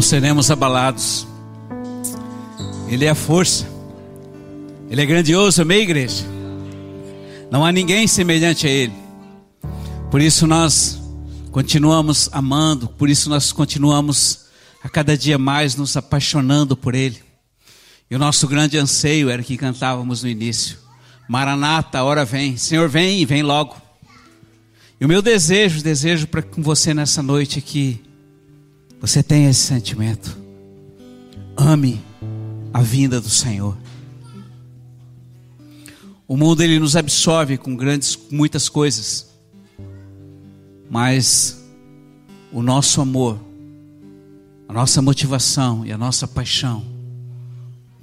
Não seremos abalados. Ele é a força. Ele é grandioso, amém, igreja? Não há ninguém semelhante a Ele. Por isso nós continuamos amando, por isso nós continuamos a cada dia mais nos apaixonando por Ele. E o nosso grande anseio era que cantávamos no início: Maranata, a hora vem. Senhor, vem e vem logo. E o meu desejo, desejo para com você nessa noite é você tenha esse sentimento. Ame a vinda do Senhor. O mundo ele nos absorve com grandes muitas coisas. Mas o nosso amor, a nossa motivação e a nossa paixão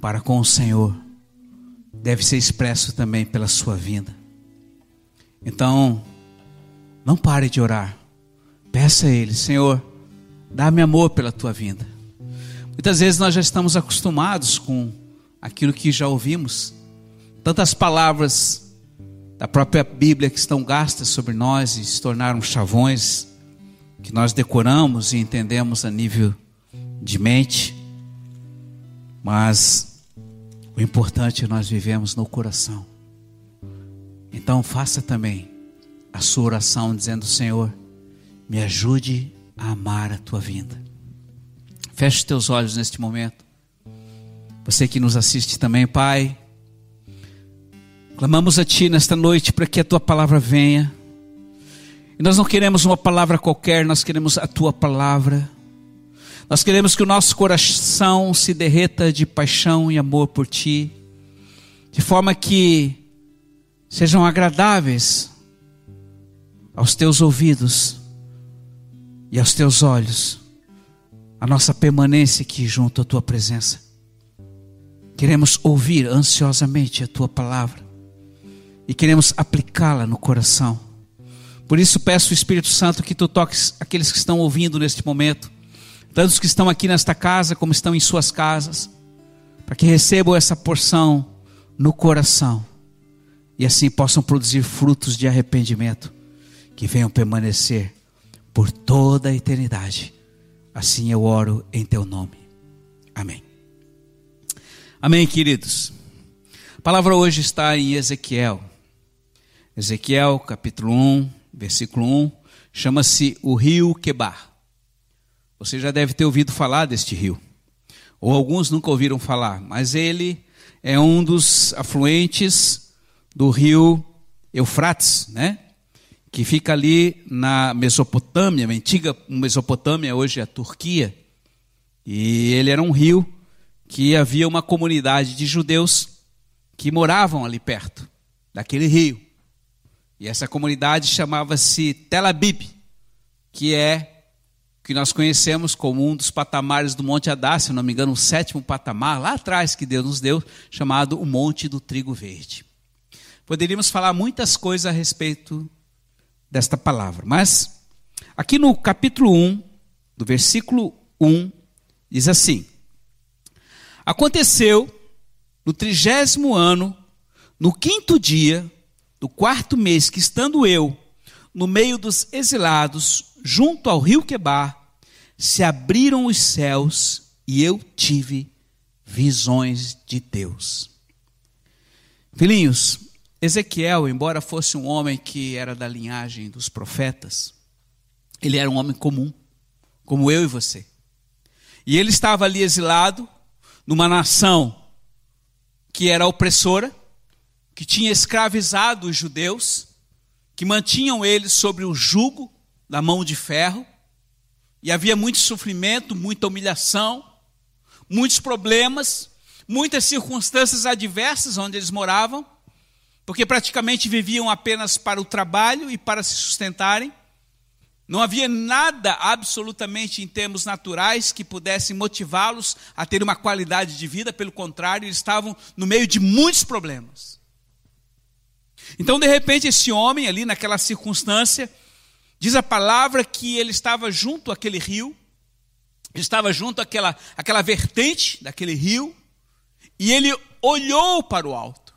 para com o Senhor deve ser expresso também pela sua vinda. Então, não pare de orar. Peça a Ele, Senhor, dá-me amor pela tua vinda. Muitas vezes nós já estamos acostumados com aquilo que já ouvimos, tantas palavras da própria Bíblia que estão gastas sobre nós e se tornaram chavões que nós decoramos e entendemos a nível de mente, mas o importante é nós vivemos no coração. Então faça também a sua oração dizendo: Senhor, me ajude a amar a tua vinda. Feche os teus olhos neste momento. Você que nos assiste também, Pai. Clamamos a Ti nesta noite para que a Tua palavra venha. E nós não queremos uma palavra qualquer, nós queremos a Tua palavra. Nós queremos que o nosso coração se derreta de paixão e amor por Ti, de forma que sejam agradáveis aos Teus ouvidos e aos Teus olhos a nossa permanência aqui junto à Tua presença. Queremos ouvir ansiosamente a Tua palavra e queremos aplicá-la no coração. Por isso peço Espírito Santo que Tu toques aqueles que estão ouvindo neste momento tanto os que estão aqui nesta casa como estão em suas casas, para que recebam essa porção no coração e assim possam produzir frutos de arrependimento que venham permanecer por toda a eternidade. Assim eu oro em teu nome. Amém. Amém, queridos. A palavra hoje está em Ezequiel. Ezequiel, capítulo 1, versículo 1, chama-se o rio Quebar. Você já deve ter ouvido falar deste rio. Ou alguns nunca ouviram falar, mas ele é um dos afluentes do rio Eufrates, né? Que fica ali na Mesopotâmia, a antiga Mesopotâmia, hoje é a Turquia. E ele era um rio que havia uma comunidade de judeus que moravam ali perto daquele rio. E essa comunidade chamava-se Tel Abib, que é que nós conhecemos como um dos patamares do Monte Adá, se não me engano, o sétimo patamar, lá atrás que Deus nos deu, chamado o Monte do Trigo Verde. Poderíamos falar muitas coisas a respeito desta palavra, mas aqui no capítulo 1, do versículo 1, diz assim: Aconteceu no trigésimo ano, no quinto dia do quarto mês, que estando eu no meio dos exilados, junto ao rio Quebar, se abriram os céus e eu tive visões de Deus. Filhinhos, Ezequiel, embora fosse um homem que era da linhagem dos profetas, ele era um homem comum, como eu e você. E ele estava ali exilado, numa nação que era opressora, que tinha escravizado os judeus, que mantinham eles sobre o jugo da mão de ferro, e havia muito sofrimento, muita humilhação, muitos problemas, muitas circunstâncias adversas onde eles moravam, porque praticamente viviam apenas para o trabalho e para se sustentarem. Não havia nada absolutamente em termos naturais que pudesse motivá-los a ter uma qualidade de vida, pelo contrário, eles estavam no meio de muitos problemas. Então, de repente, esse homem ali naquela circunstância, Diz a palavra que ele estava junto àquele rio, estava junto àquela, àquela vertente daquele rio, e ele olhou para o alto.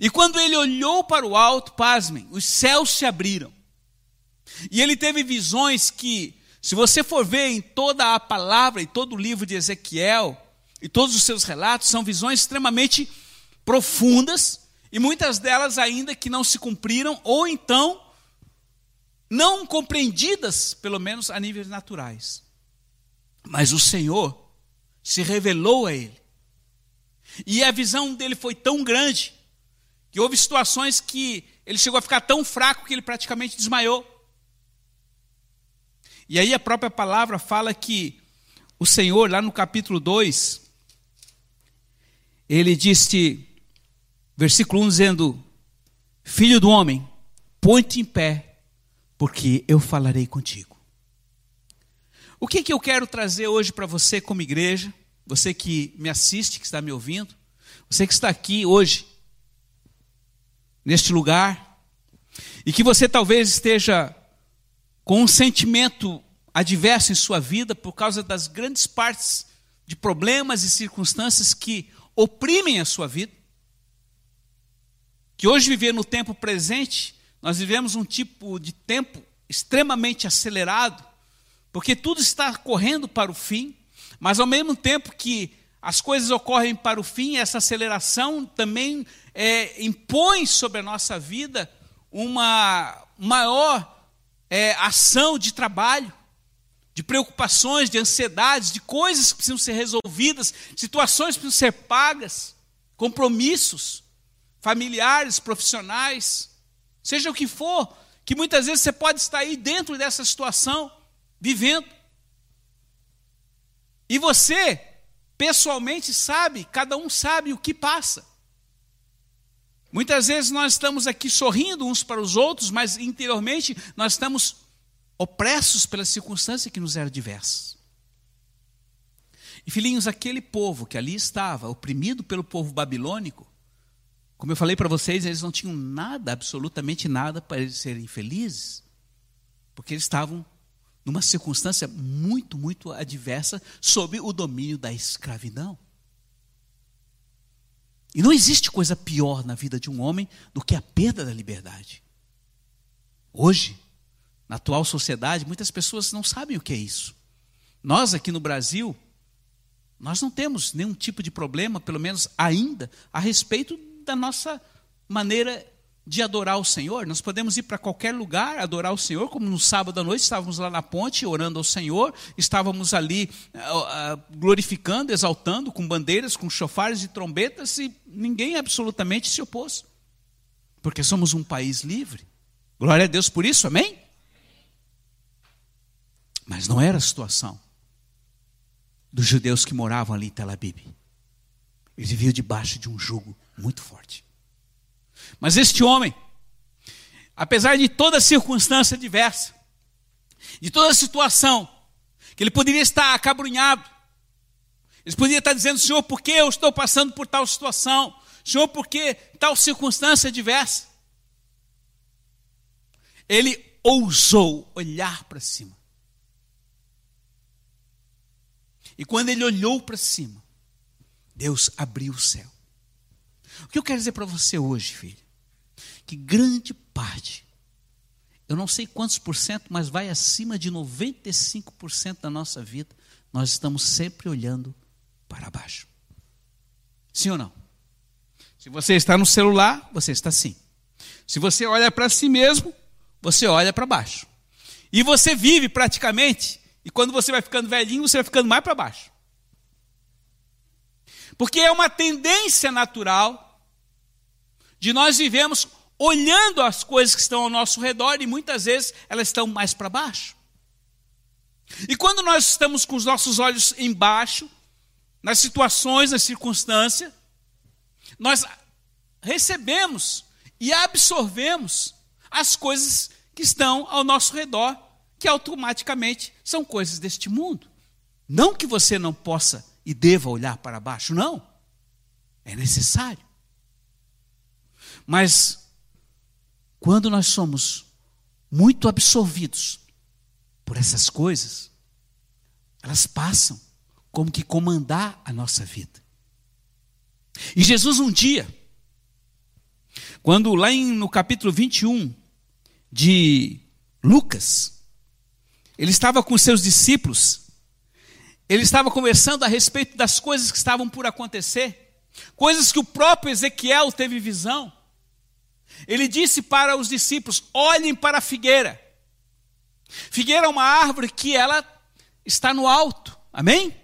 E quando ele olhou para o alto, pasmem, os céus se abriram. E ele teve visões que Se você for ver em toda a palavra e todo o livro de Ezequiel e todos os seus relatos, são visões extremamente profundas e muitas delas ainda que não se cumpriram ou então não compreendidas, pelo menos a níveis naturais. Mas o Senhor se revelou a ele. E a visão dele foi tão grande que houve situações que ele chegou a ficar tão fraco que ele praticamente desmaiou. E aí a própria palavra fala que o Senhor, lá no capítulo 2, ele disse, versículo 1 dizendo: Filho do homem, põe-te em pé, porque eu falarei contigo. O que, que eu quero trazer hoje para você como igreja, você que me assiste, que está me ouvindo, você que está aqui hoje, neste lugar, e que você talvez esteja com um sentimento adverso em sua vida por causa das grandes partes de problemas e circunstâncias que oprimem a sua vida. Que hoje viver no tempo presente, nós vivemos um tipo de tempo extremamente acelerado, porque tudo está correndo para o fim, mas ao mesmo tempo que as coisas ocorrem para o fim, essa aceleração também é, impõe sobre a nossa vida uma maior é, ação de trabalho, de preocupações, de ansiedades, de coisas que precisam ser resolvidas, situações que precisam ser pagas, compromissos familiares, profissionais, seja o que for, que muitas vezes você pode estar aí dentro dessa situação, vivendo. E você, pessoalmente, sabe, cada um sabe o que passa. Muitas vezes nós estamos aqui sorrindo uns para os outros, mas interiormente nós estamos opressos pela circunstância que nos era diversa. E filhinhos, aquele povo que ali estava, oprimido pelo povo babilônico, como eu falei para vocês, eles não tinham nada, absolutamente nada, para eles serem felizes, porque eles estavam numa circunstância muito, muito adversa, sob o domínio da escravidão. E não existe coisa pior na vida de um homem do que a perda da liberdade. Hoje, na atual sociedade, muitas pessoas não sabem o que é isso. Nós aqui no Brasil, nós não temos nenhum tipo de problema, pelo menos ainda, a respeito da nossa maneira de adorar o Senhor. Nós podemos ir para qualquer lugar adorar o Senhor, como no sábado à noite estávamos lá na ponte orando ao Senhor, estávamos ali uh, uh, glorificando, exaltando, com bandeiras, com chofares e trombetas, e ninguém absolutamente se opôs, porque somos um país livre. Glória a Deus por isso, amém? Mas não era a situação dos judeus que moravam ali em Tel Aviv. Eles viviam debaixo de um jugo muito forte. Mas este homem, apesar de toda circunstância diversa, de toda situação, que ele poderia estar acabrunhado, ele poderia estar dizendo, Senhor, por que eu estou passando por tal situação? Senhor, por que tal circunstância diversa? Ele ousou olhar para cima. E quando ele olhou para cima, Deus abriu o céu. O que eu quero dizer para você hoje, filho? Que grande parte, eu não sei quantos por cento, mas vai acima de 95% da nossa vida, nós estamos sempre olhando para baixo. Sim ou não? Se você está no celular, você está assim. Se você olha para si mesmo, você olha para baixo. E você vive praticamente e quando você vai ficando velhinho, você vai ficando mais para baixo. Porque é uma tendência natural de nós vivemos olhando as coisas que estão ao nosso redor e muitas vezes elas estão mais para baixo. E quando nós estamos com os nossos olhos embaixo, nas situações, nas circunstâncias, nós recebemos e absorvemos as coisas que estão ao nosso redor que automaticamente são coisas deste mundo. Não que você não possa e deva olhar para baixo, não. É necessário. Mas quando nós somos muito absorvidos por essas coisas, elas passam como que comandar a nossa vida. E Jesus um dia, quando lá em, no capítulo 21 de Lucas, ele estava com seus discípulos, ele estava conversando a respeito das coisas que estavam por acontecer, coisas que o próprio Ezequiel teve visão. Ele disse para os discípulos: olhem para a figueira. Figueira é uma árvore que ela está no alto, amém?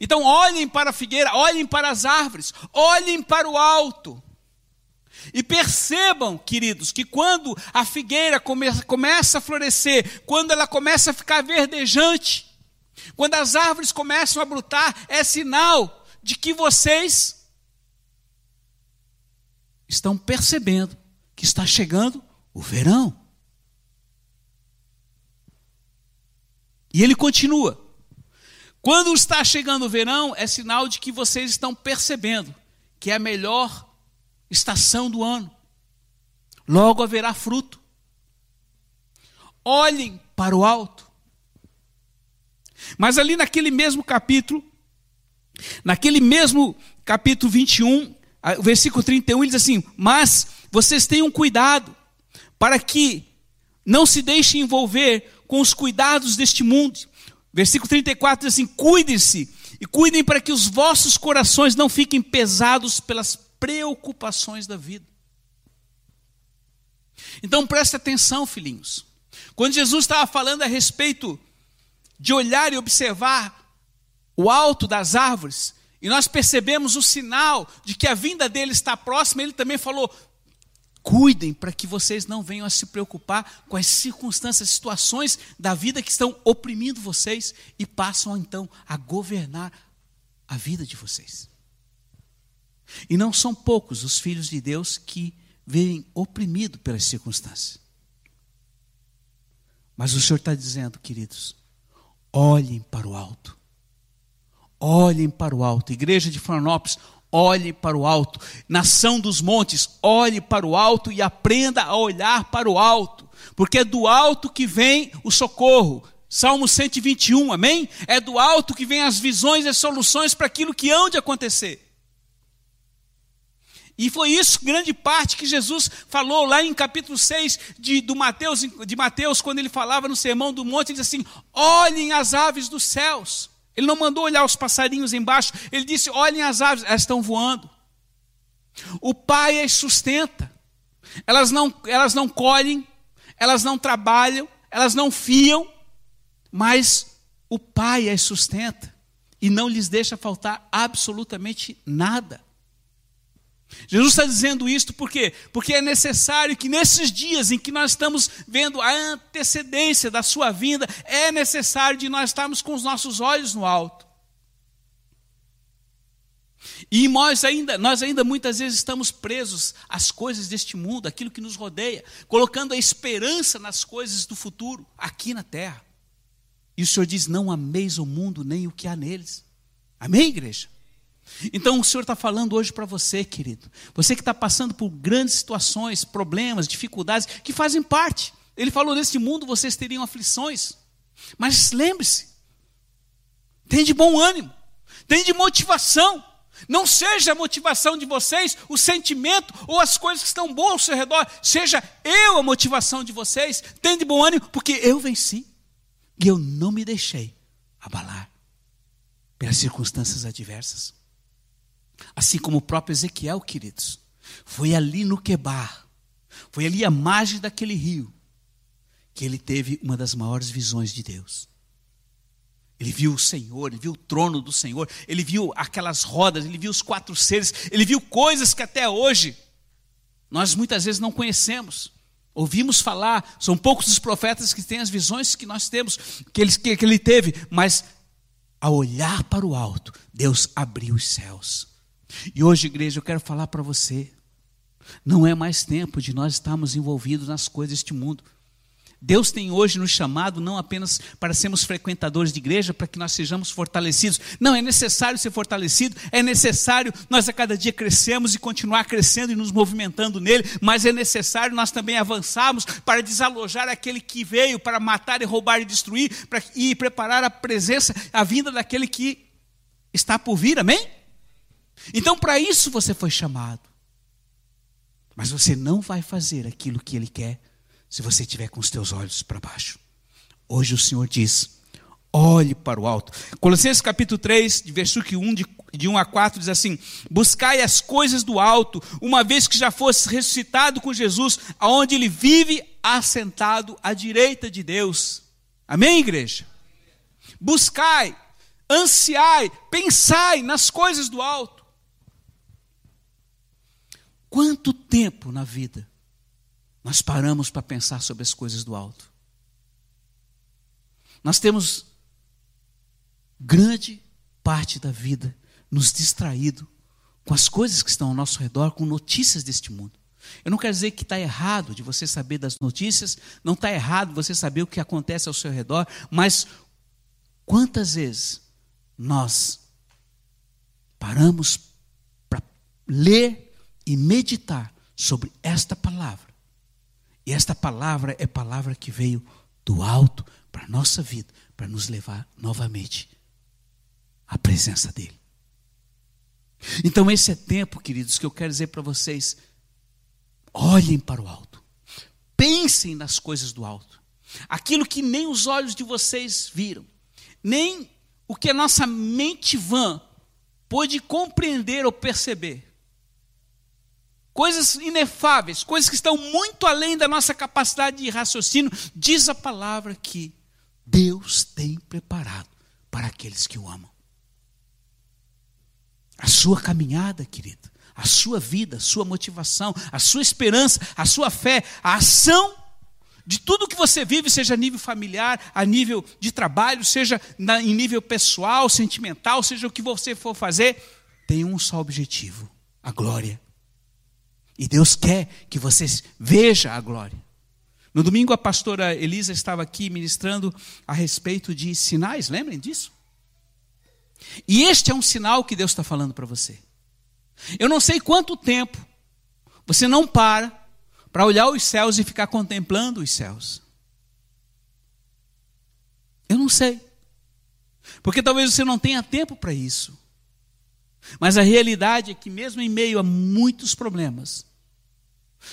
Então olhem para a figueira, olhem para as árvores, olhem para o alto. E percebam, queridos, que quando a figueira come começa a florescer, quando ela começa a ficar verdejante, quando as árvores começam a brotar, é sinal de que vocês estão percebendo que está chegando o verão. E ele continua: quando está chegando o verão, é sinal de que vocês estão percebendo que é a melhor estação do ano. Logo haverá fruto. Olhem para o alto. Mas ali naquele mesmo capítulo, naquele mesmo capítulo 21, o versículo 31, ele diz assim: Mas vocês tenham cuidado, para que não se deixem envolver com os cuidados deste mundo. Versículo 34 diz assim: Cuidem-se e cuidem para que os vossos corações não fiquem pesados pelas preocupações da vida. Então preste atenção, filhinhos. Quando Jesus estava falando a respeito de olhar e observar o alto das árvores, e nós percebemos o sinal de que a vinda dele está próxima, ele também falou: cuidem para que vocês não venham a se preocupar com as circunstâncias, situações da vida que estão oprimindo vocês e passam então a governar a vida de vocês. E não são poucos os filhos de Deus que vivem oprimidos pelas circunstâncias. Mas o Senhor está dizendo, queridos, olhem para o alto. Olhem para o alto. Igreja de Florianópolis, olhe para o alto. Nação dos montes, olhe para o alto e aprenda a olhar para o alto. Porque é do alto que vem o socorro. Salmo 121, amém? É do alto que vem as visões e as soluções para aquilo que hão de acontecer. E foi isso, grande parte, que Jesus falou lá em capítulo 6 de, do Mateus, de Mateus, quando ele falava no Sermão do Monte, ele disse assim: olhem as aves dos céus. Ele não mandou olhar os passarinhos embaixo, ele disse: olhem as aves, elas estão voando. O Pai as sustenta. Elas não, elas não colhem, elas não trabalham, elas não fiam, mas o Pai as sustenta e não lhes deixa faltar absolutamente nada. Jesus está dizendo isto por quê? Porque é necessário que nesses dias em que nós estamos vendo a antecedência da sua vinda, é necessário de nós estarmos com os nossos olhos no alto. E nós ainda, nós ainda muitas vezes estamos presos às coisas deste mundo, aquilo que nos rodeia, colocando a esperança nas coisas do futuro, aqui na terra. E o Senhor diz: não ameis o mundo nem o que há neles. Amém, igreja? Então o Senhor está falando hoje para você, querido. Você que está passando por grandes situações, problemas, dificuldades, que fazem parte. Ele falou: neste mundo vocês teriam aflições. Mas lembre-se, tem de bom ânimo, tem de motivação. Não seja a motivação de vocês o sentimento ou as coisas que estão boas ao seu redor, seja eu a motivação de vocês. Tem de bom ânimo, porque eu venci e eu não me deixei abalar pelas circunstâncias adversas. Assim como o próprio Ezequiel, queridos. Foi ali no Quebar, foi ali a margem daquele rio, que ele teve uma das maiores visões de Deus. Ele viu o Senhor, ele viu o trono do Senhor, ele viu aquelas rodas, ele viu os quatro seres, ele viu coisas que até hoje nós muitas vezes não conhecemos. Ouvimos falar, são poucos os profetas que têm as visões que nós temos, que ele, que, que ele teve, mas ao olhar para o alto, Deus abriu os céus e hoje, igreja, eu quero falar para você: não é mais tempo de nós estarmos envolvidos nas coisas deste mundo. Deus tem hoje nos chamado não apenas para sermos frequentadores de igreja, para que nós sejamos fortalecidos. Não, é necessário ser fortalecido, é necessário nós a cada dia crescermos e continuar crescendo e nos movimentando nele, mas é necessário nós também avançarmos para desalojar aquele que veio para matar e roubar e destruir para, e preparar a presença, a vinda daquele que está por vir, amém? Então, para isso você foi chamado. Mas você não vai fazer aquilo que ele quer se você tiver com os teus olhos para baixo. Hoje o Senhor diz: olhe para o alto. Colossenses capítulo 3, de versículo 1, de, de 1 a 4, diz assim: Buscai as coisas do alto, uma vez que já fosse ressuscitado com Jesus, aonde ele vive assentado à direita de Deus. Amém, igreja? Buscai, ansiai, pensai nas coisas do alto. Quanto tempo na vida nós paramos para pensar sobre as coisas do alto? Nós temos grande parte da vida nos distraído com as coisas que estão ao nosso redor, com notícias deste mundo. Eu não quero dizer que está errado de você saber das notícias, não está errado você saber o que acontece ao seu redor, mas quantas vezes nós paramos para ler e meditar sobre esta palavra? E esta palavra é palavra que veio do alto para a nossa vida, para nos levar novamente à presença dEle. Então, esse é tempo, queridos, que eu quero dizer para vocês: olhem para o alto, pensem nas coisas do alto, aquilo que nem os olhos de vocês viram, nem o que a nossa mente vã pôde compreender ou perceber. Coisas inefáveis, coisas que estão muito além da nossa capacidade de raciocínio, diz a palavra que Deus tem preparado para aqueles que o amam. A sua caminhada, querido, a sua vida, a sua motivação, a sua esperança, a sua fé, a ação de tudo que você vive, seja a nível familiar, a nível de trabalho, seja na, em nível pessoal, sentimental, seja o que você for fazer, tem um só objetivo: a glória. E Deus quer que você veja a glória. No domingo, a pastora Elisa estava aqui ministrando a respeito de sinais, lembrem disso? E este é um sinal que Deus está falando para você. Eu não sei quanto tempo você não para para olhar os céus e ficar contemplando os céus. Eu não sei. Porque talvez você não tenha tempo para isso. Mas a realidade é que, mesmo em meio a muitos problemas,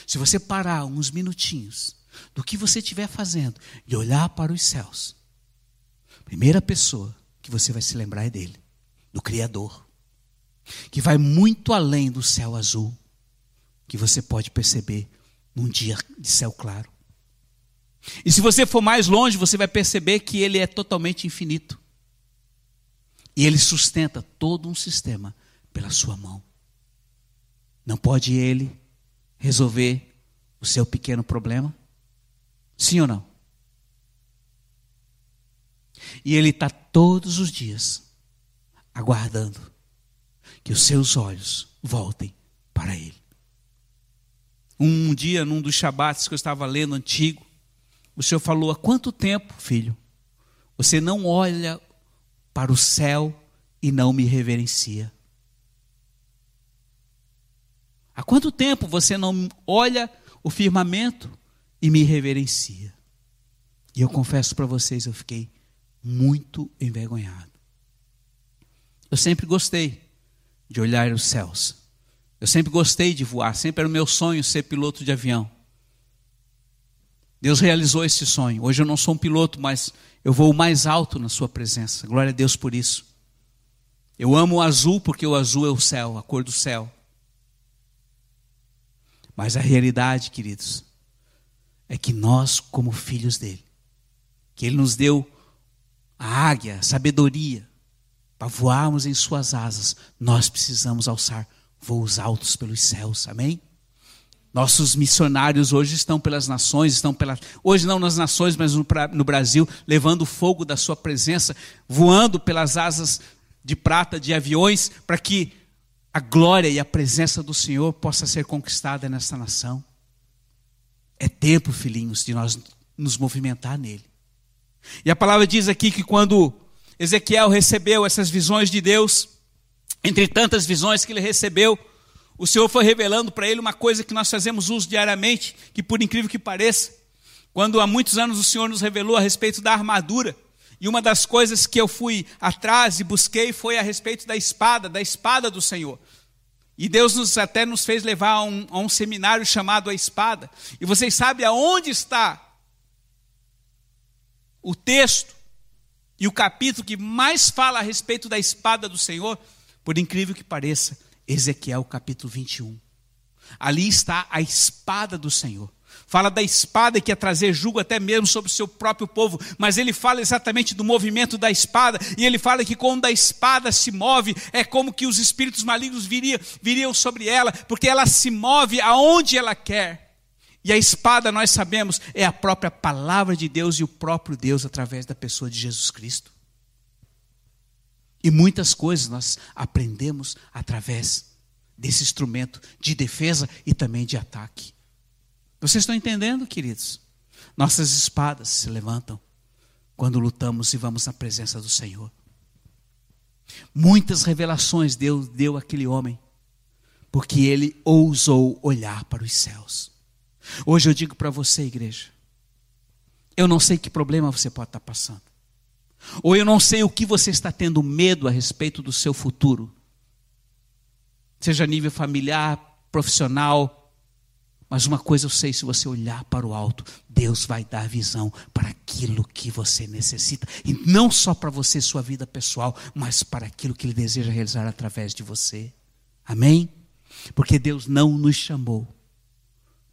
se você parar uns minutinhos do que você estiver fazendo e olhar para os céus, a primeira pessoa que você vai se lembrar é dele, do Criador, que vai muito além do céu azul, que você pode perceber num dia de céu claro. E se você for mais longe, você vai perceber que ele é totalmente infinito. E ele sustenta todo um sistema pela sua mão. Não pode ele resolver o seu pequeno problema? Sim ou não? E ele está todos os dias aguardando que os seus olhos voltem para ele. Um dia, num dos shabates que eu estava lendo antigo, o Senhor falou: Há quanto tempo, filho, você não olha para o céu e não me reverencia? Há quanto tempo você não olha o firmamento e me reverencia? E eu confesso para vocês, eu fiquei muito envergonhado. Eu sempre gostei de olhar os céus. Eu sempre gostei de voar, sempre era o meu sonho ser piloto de avião. Deus realizou esse sonho. Hoje eu não sou um piloto, mas eu vou mais alto na Sua presença. Glória a Deus por isso. Eu amo o azul porque o azul é o céu, a cor do céu. Mas a realidade, queridos, é que nós, como filhos dele, que ele nos deu a águia, a sabedoria, para voarmos em suas asas, nós precisamos alçar voos altos pelos céus, amém? Nossos missionários hoje estão pelas nações, estão pelas. Hoje não nas nações, mas no, no Brasil, levando o fogo da sua presença, voando pelas asas de prata de aviões, para que a glória e a presença do Senhor possa ser conquistada nessa nação. É tempo, filhinhos, de nós nos movimentar nele. E a palavra diz aqui que quando Ezequiel recebeu essas visões de Deus, entre tantas visões que ele recebeu, o Senhor foi revelando para ele uma coisa que nós fazemos uso diariamente, que por incrível que pareça, quando há muitos anos o Senhor nos revelou a respeito da armadura, e uma das coisas que eu fui atrás e busquei foi a respeito da espada, da espada do Senhor. E Deus nos, até nos fez levar a um, a um seminário chamado A Espada. E vocês sabem aonde está o texto e o capítulo que mais fala a respeito da espada do Senhor, por incrível que pareça, Ezequiel capítulo 21. Ali está a espada do Senhor. Fala da espada que ia trazer julgo até mesmo sobre o seu próprio povo, mas ele fala exatamente do movimento da espada, e ele fala que quando a espada se move, é como que os espíritos malignos viriam, viriam sobre ela, porque ela se move aonde ela quer. E a espada, nós sabemos, é a própria palavra de Deus e o próprio Deus através da pessoa de Jesus Cristo. E muitas coisas nós aprendemos através desse instrumento de defesa e também de ataque. Vocês estão entendendo, queridos? Nossas espadas se levantam quando lutamos e vamos na presença do Senhor. Muitas revelações Deus deu àquele homem, porque ele ousou olhar para os céus. Hoje eu digo para você, igreja, eu não sei que problema você pode estar passando, ou eu não sei o que você está tendo medo a respeito do seu futuro, seja a nível familiar, profissional, mas uma coisa eu sei: se você olhar para o alto, Deus vai dar visão para aquilo que você necessita. E não só para você, sua vida pessoal, mas para aquilo que Ele deseja realizar através de você. Amém? Porque Deus não nos chamou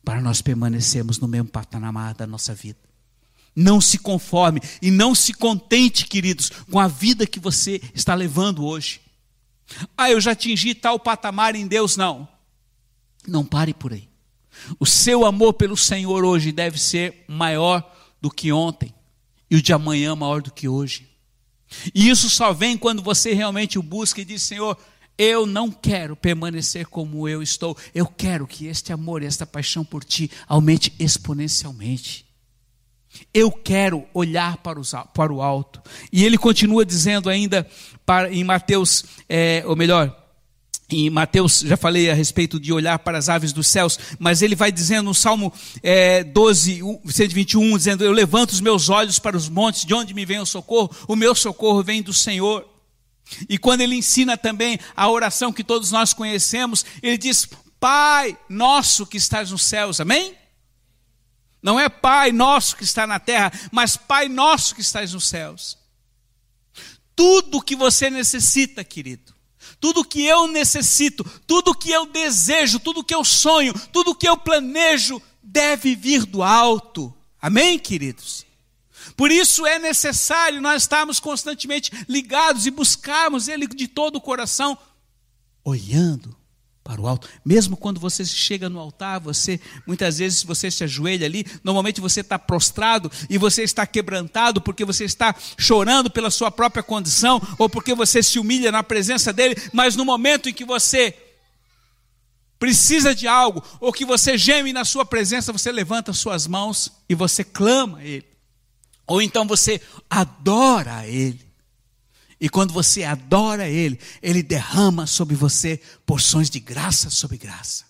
para nós permanecermos no mesmo patamar da nossa vida. Não se conforme e não se contente, queridos, com a vida que você está levando hoje. Ah, eu já atingi tal patamar em Deus, não. Não pare por aí. O seu amor pelo Senhor hoje deve ser maior do que ontem, e o de amanhã maior do que hoje. E isso só vem quando você realmente o busca e diz: Senhor, eu não quero permanecer como eu estou, eu quero que este amor e esta paixão por ti aumente exponencialmente. Eu quero olhar para, os, para o alto. E ele continua dizendo ainda para, em Mateus, é, ou melhor, em Mateus, já falei a respeito de olhar para as aves dos céus, mas ele vai dizendo no Salmo é, 12, 121, dizendo: Eu levanto os meus olhos para os montes, de onde me vem o socorro? O meu socorro vem do Senhor. E quando ele ensina também a oração que todos nós conhecemos, ele diz: Pai nosso que estás nos céus, amém? Não é Pai nosso que está na terra, mas Pai nosso que estás nos céus. Tudo que você necessita, querido, tudo que eu necessito, tudo que eu desejo, tudo que eu sonho, tudo que eu planejo, deve vir do alto. Amém, queridos? Por isso é necessário nós estarmos constantemente ligados e buscarmos Ele de todo o coração, olhando para o alto. Mesmo quando você chega no altar, você muitas vezes você se ajoelha ali, normalmente você está prostrado e você está quebrantado porque você está chorando pela sua própria condição ou porque você se humilha na presença dele, mas no momento em que você precisa de algo ou que você geme na sua presença, você levanta suas mãos e você clama a ele. Ou então você adora a ele. E quando você adora Ele, Ele derrama sobre você porções de graça sobre graça.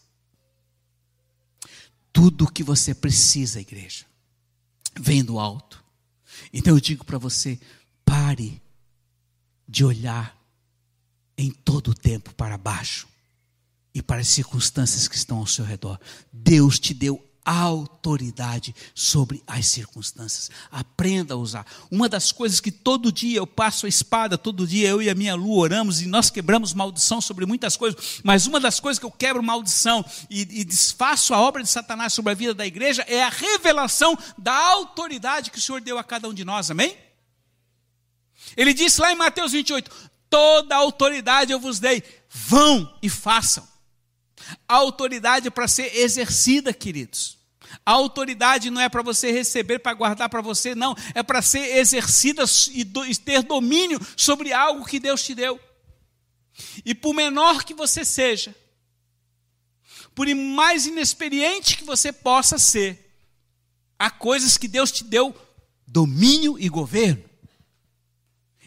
Tudo o que você precisa, igreja, vem do alto. Então eu digo para você: pare de olhar em todo o tempo para baixo e para as circunstâncias que estão ao seu redor. Deus te deu autoridade sobre as circunstâncias. Aprenda a usar. Uma das coisas que todo dia eu passo a espada, todo dia eu e a minha Lu oramos e nós quebramos maldição sobre muitas coisas, mas uma das coisas que eu quebro maldição e, e desfaço a obra de Satanás sobre a vida da igreja é a revelação da autoridade que o Senhor deu a cada um de nós, amém? Ele disse lá em Mateus 28: Toda autoridade eu vos dei, vão e façam. A autoridade é para ser exercida, queridos. A autoridade não é para você receber, para guardar para você, não. É para ser exercida e, ter domínio sobre algo que Deus te deu. E por menor que você seja, por mais inexperiente que você possa ser, há coisas que Deus te deu domínio e governo.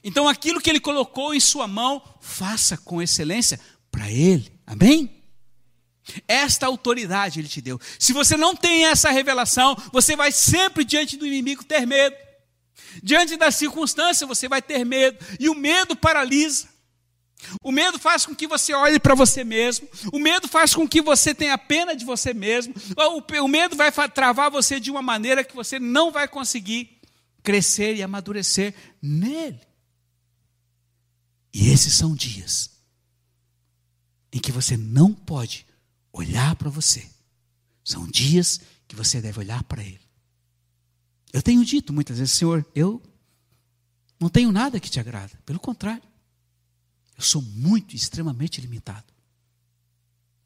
Então aquilo que Ele colocou em sua mão, faça com excelência para Ele. Amém? Esta autoridade ele te deu. Se você não tem essa revelação, você vai sempre diante do inimigo ter medo. Diante da circunstância, você vai ter medo. E o medo paralisa. O medo faz com que você olhe para você mesmo. O medo faz com que você tenha pena de você mesmo. O medo vai travar você de uma maneira que você não vai conseguir crescer e amadurecer nele. E esses são dias em que você não pode olhar para você. São dias que você deve olhar para ele. Eu tenho dito muitas vezes, Senhor, eu não tenho nada que te agrada. Pelo contrário, eu sou muito, extremamente limitado.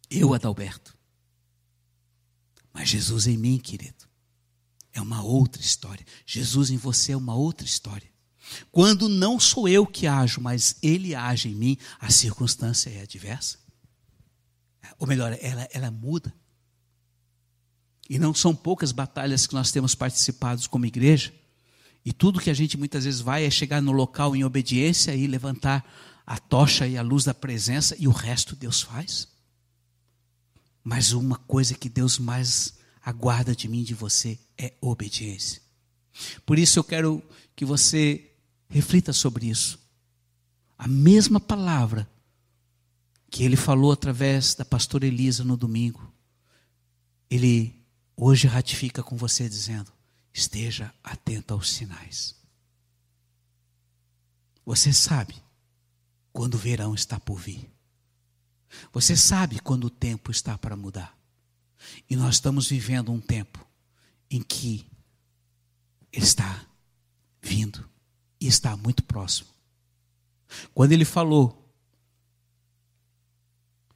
Eu, Adalberto. Mas Jesus em mim, querido, é uma outra história. Jesus em você é uma outra história. Quando não sou eu que ajo, mas Ele age em mim, a circunstância é adversa. Ou melhor, ela, ela muda. E não são poucas batalhas que nós temos participado como igreja. E tudo que a gente muitas vezes vai é chegar no local em obediência e levantar a tocha e a luz da presença, e o resto Deus faz. Mas uma coisa que Deus mais aguarda de mim e de você é obediência. Por isso eu quero que você reflita sobre isso. A mesma palavra que ele falou através da pastora Elisa no domingo, ele hoje ratifica com você dizendo: esteja atento aos sinais. Você sabe quando o verão está por vir. Você sabe quando o tempo está para mudar. E nós estamos vivendo um tempo em que está vindo e está muito próximo. Quando ele falou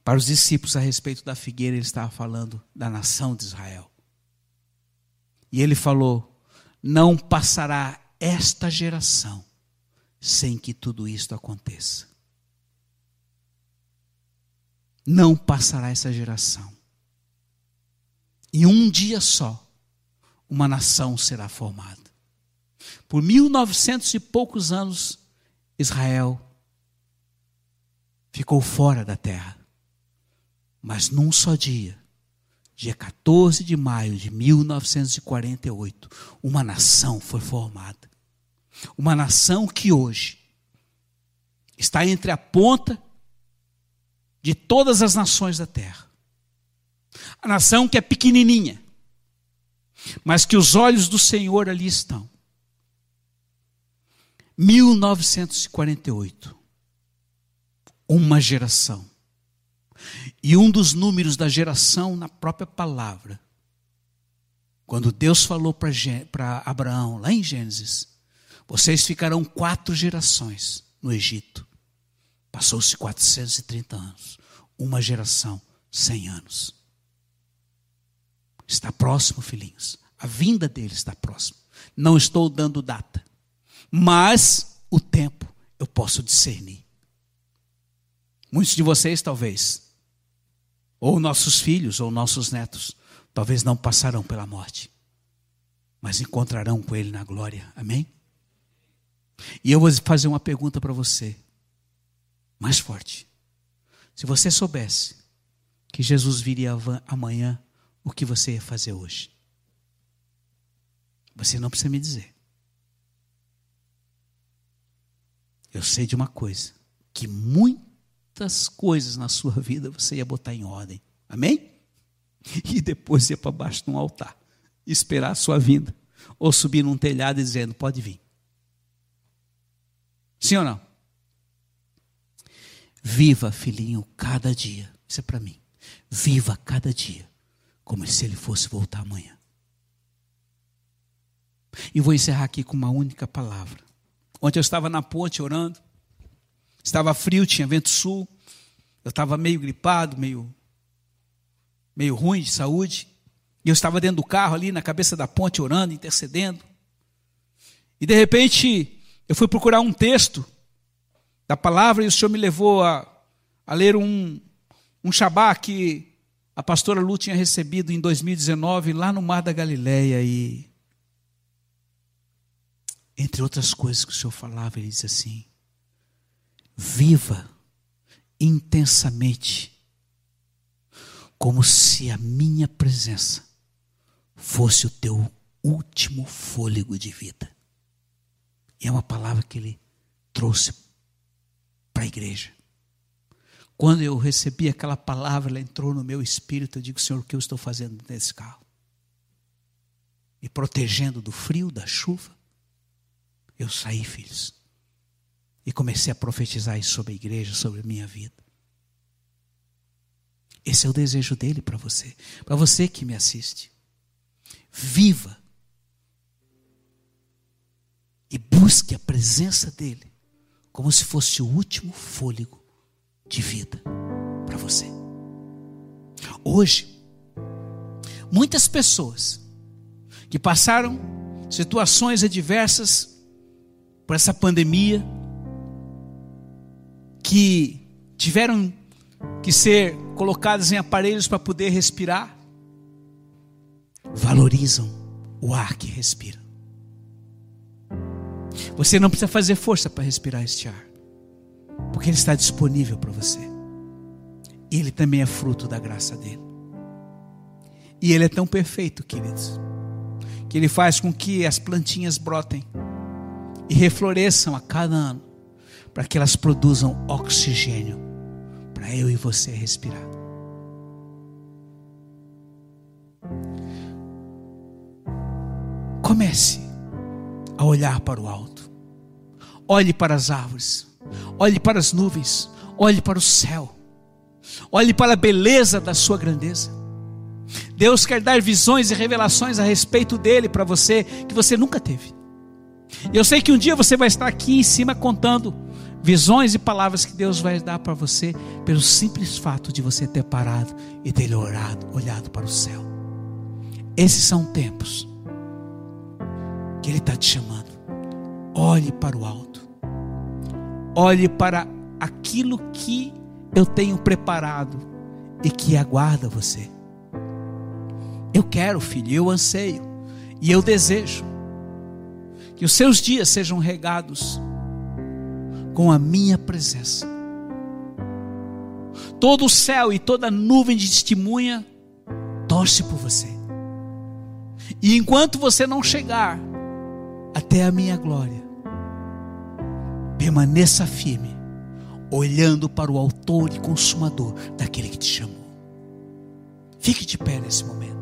para os discípulos a respeito da figueira, ele estava falando da nação de Israel. E ele falou: Não passará esta geração sem que tudo isto aconteça. Não passará essa geração em um dia só, uma nação será formada. Por mil novecentos e poucos anos, Israel ficou fora da terra. Mas num só dia, dia 14 de maio de 1948, uma nação foi formada. Uma nação que hoje está entre a ponta de todas as nações da terra. A nação que é pequenininha, mas que os olhos do Senhor ali estão. 1948. Uma geração. E um dos números da geração na própria palavra. Quando Deus falou para Abraão, lá em Gênesis, vocês ficarão quatro gerações no Egito. Passou-se 430 anos. Uma geração, 100 anos. Está próximo, filhinhos. A vinda dele está próximo. Não estou dando data, mas o tempo eu posso discernir. Muitos de vocês, talvez, ou nossos filhos ou nossos netos, talvez não passarão pela morte, mas encontrarão com Ele na glória. Amém? E eu vou fazer uma pergunta para você, mais forte. Se você soubesse que Jesus viria amanhã, o que você ia fazer hoje? Você não precisa me dizer. Eu sei de uma coisa: que muitas coisas na sua vida você ia botar em ordem. Amém? E depois ia para baixo de um altar, esperar a sua vinda. Ou subir num telhado dizendo: pode vir. Sim ou não? Viva, filhinho, cada dia. Isso é para mim. Viva cada dia como se ele fosse voltar amanhã. E vou encerrar aqui com uma única palavra. Ontem eu estava na ponte orando, estava frio, tinha vento sul, eu estava meio gripado, meio, meio ruim de saúde, e eu estava dentro do carro ali na cabeça da ponte orando, intercedendo. E de repente eu fui procurar um texto da palavra e o Senhor me levou a, a ler um, um Shabá que a pastora Lu tinha recebido em 2019 lá no Mar da Galileia. E entre outras coisas que o Senhor falava, ele diz assim: viva intensamente, como se a minha presença fosse o teu último fôlego de vida. E é uma palavra que ele trouxe para a igreja. Quando eu recebi aquela palavra, ela entrou no meu espírito. Eu digo, Senhor, o que eu estou fazendo nesse carro? Me protegendo do frio, da chuva. Eu saí, filhos, e comecei a profetizar isso sobre a igreja, sobre a minha vida. Esse é o desejo dele para você, para você que me assiste. Viva e busque a presença dele como se fosse o último fôlego de vida para você. Hoje, muitas pessoas que passaram situações adversas por essa pandemia, que tiveram que ser colocadas em aparelhos para poder respirar, valorizam o ar que respira. Você não precisa fazer força para respirar este ar, porque ele está disponível para você. E ele também é fruto da graça dele. E ele é tão perfeito, queridos, que ele faz com que as plantinhas brotem e refloresçam a cada ano, para que elas produzam oxigênio para eu e você respirar. Comece a olhar para o alto. Olhe para as árvores. Olhe para as nuvens. Olhe para o céu. Olhe para a beleza da sua grandeza. Deus quer dar visões e revelações a respeito dele para você que você nunca teve. Eu sei que um dia você vai estar aqui em cima contando visões e palavras que Deus vai dar para você pelo simples fato de você ter parado e ter orado, olhado para o céu. Esses são tempos que Ele está te chamando. Olhe para o alto. Olhe para aquilo que eu tenho preparado e que aguarda você. Eu quero, filho, eu anseio e eu desejo que os seus dias sejam regados com a minha presença. Todo o céu e toda nuvem de testemunha torce por você. E enquanto você não chegar até a minha glória. Permaneça firme, olhando para o Autor e Consumador daquele que te chamou. Fique de pé nesse momento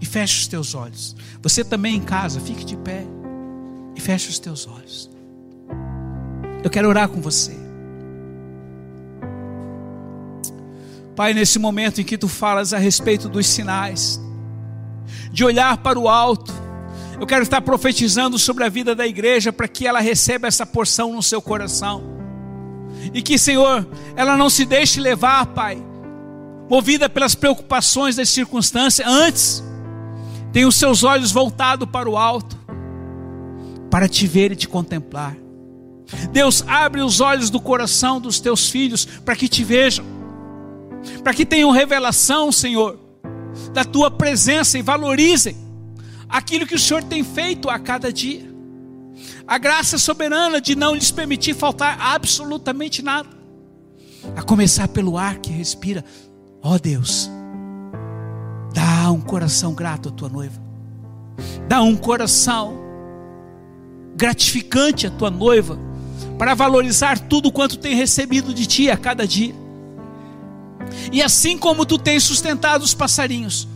e feche os teus olhos. Você também em casa, fique de pé e feche os teus olhos. Eu quero orar com você. Pai, nesse momento em que tu falas a respeito dos sinais, de olhar para o alto, eu quero estar profetizando sobre a vida da igreja para que ela receba essa porção no seu coração. E que, Senhor, ela não se deixe levar, Pai, movida pelas preocupações das circunstâncias. Antes, tenha os seus olhos voltados para o alto, para te ver e te contemplar. Deus, abre os olhos do coração dos teus filhos para que te vejam, para que tenham revelação, Senhor, da tua presença e valorizem aquilo que o Senhor tem feito a cada dia. A graça soberana de não lhes permitir faltar absolutamente nada. A começar pelo ar que respira. Ó oh Deus, dá um coração grato à tua noiva. Dá um coração gratificante à tua noiva. Para valorizar tudo quanto tem recebido de ti a cada dia. E assim como tu tens sustentado os passarinhos,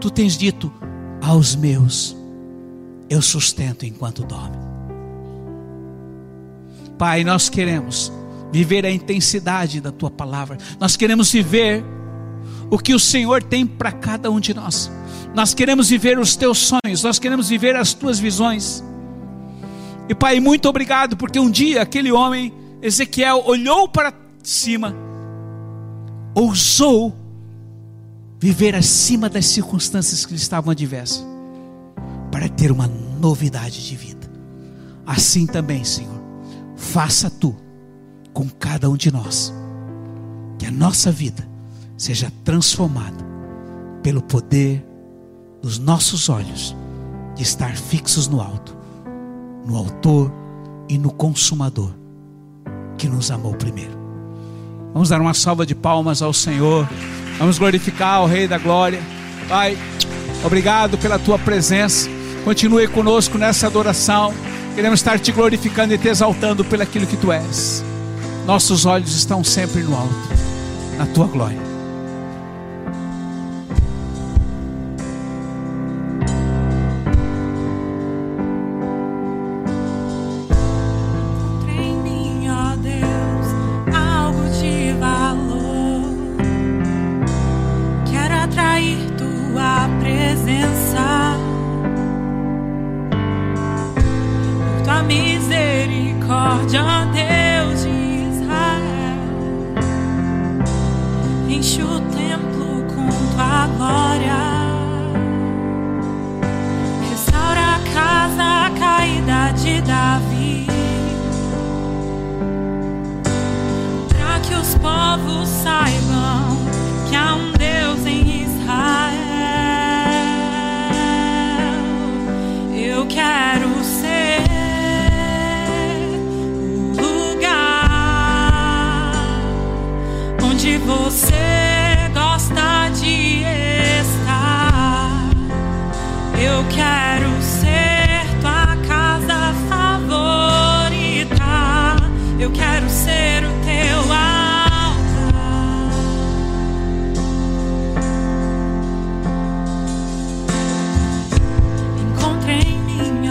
tu tens dito: aos meus eu sustento enquanto dorme. Pai, nós queremos viver a intensidade da tua palavra, nós queremos viver o que o Senhor tem para cada um de nós, nós queremos viver os teus sonhos, nós queremos viver as tuas visões. E Pai, muito obrigado, porque um dia aquele homem, Ezequiel, olhou para cima, ousou viver acima das circunstâncias que lhe estavam adversas, para ter uma novidade de vida. Assim também, Senhor, faça tu com cada um de nós, que a nossa vida seja transformada pelo poder dos nossos olhos de estar fixos no alto, no Autor e no Consumador que nos amou primeiro. Vamos dar uma salva de palmas ao Senhor. Vamos glorificar o Rei da Glória. Pai, obrigado pela tua presença. Continue conosco nessa adoração. Queremos estar te glorificando e te exaltando pelo aquilo que tu és. Nossos olhos estão sempre no alto, na tua glória.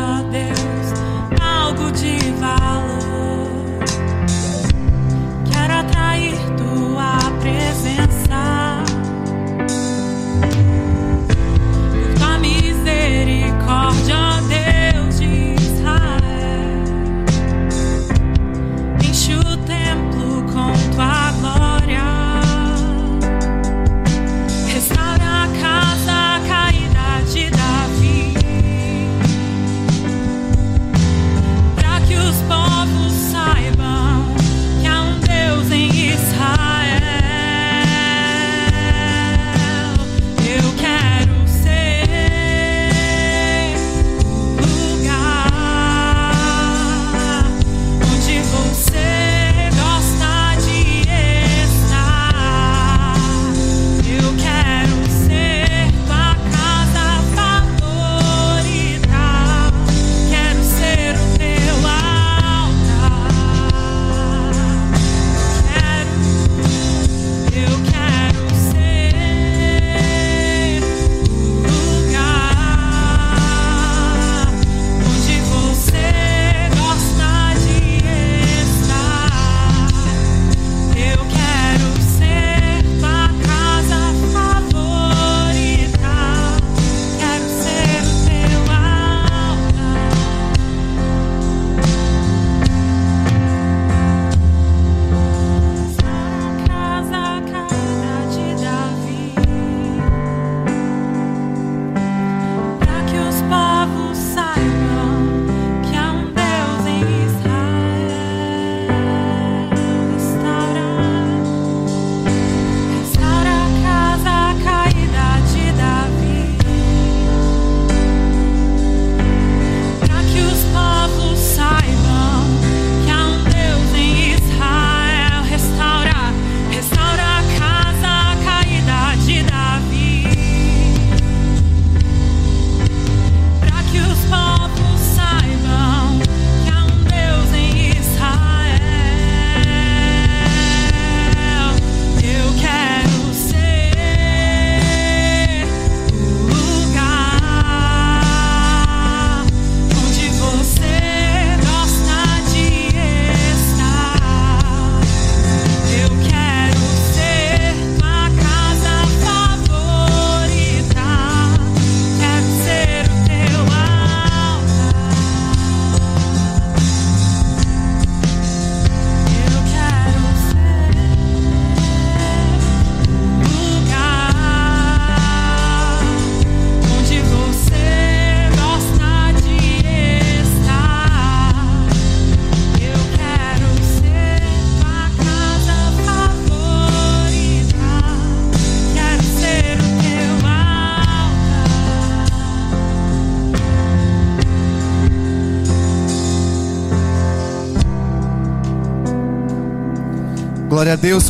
Mim, ó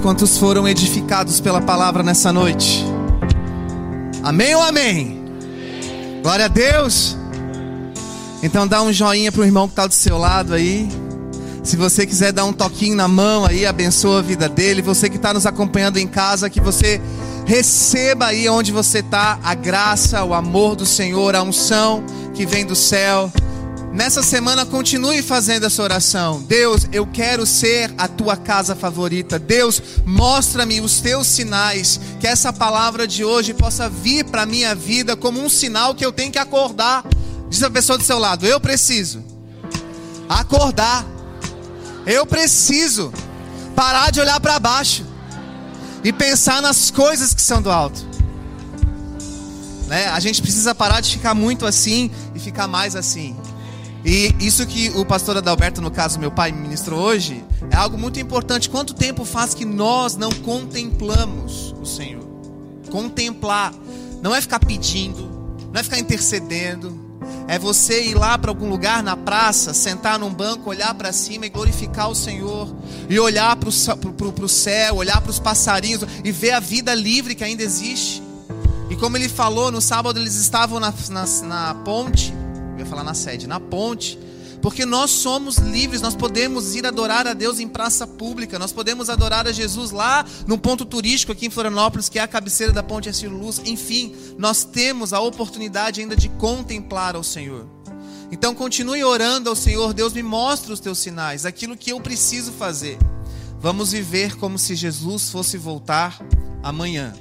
quantos foram edificados pela palavra nessa noite? Amém ou amém? Glória a Deus. Então dá um joinha pro irmão que está do seu lado aí. Se você quiser dar um toquinho na mão aí, abençoa a vida dele. Você que está nos acompanhando em casa, que você receba aí onde você está a graça, o amor do Senhor, a unção que vem do céu. Nessa semana, continue fazendo essa oração. Deus, eu quero ser a tua casa favorita. Deus, mostra-me os teus sinais. Que essa palavra de hoje possa vir para a minha vida como um sinal que eu tenho que acordar. Diz a pessoa do seu lado: Eu preciso acordar. Eu preciso parar de olhar para baixo e pensar nas coisas que são do alto. Né? A gente precisa parar de ficar muito assim e ficar mais assim. E isso que o pastor Adalberto, no caso meu pai, ministrou hoje, é algo muito importante. Quanto tempo faz que nós não contemplamos o Senhor? Contemplar não é ficar pedindo, não é ficar intercedendo, é você ir lá para algum lugar na praça, sentar num banco, olhar para cima e glorificar o Senhor, e olhar para o céu, olhar para os passarinhos e ver a vida livre que ainda existe. E como ele falou, no sábado eles estavam na, na, na ponte, eu ia falar na sede, na ponte, porque nós somos livres, nós podemos ir adorar a Deus em praça pública, nós podemos adorar a Jesus lá num ponto turístico aqui em Florianópolis, que é a cabeceira da Ponte Acilo Luz. Enfim, nós temos a oportunidade ainda de contemplar ao Senhor. Então continue orando ao Senhor, Deus me mostra os teus sinais, aquilo que eu preciso fazer. Vamos viver como se Jesus fosse voltar amanhã.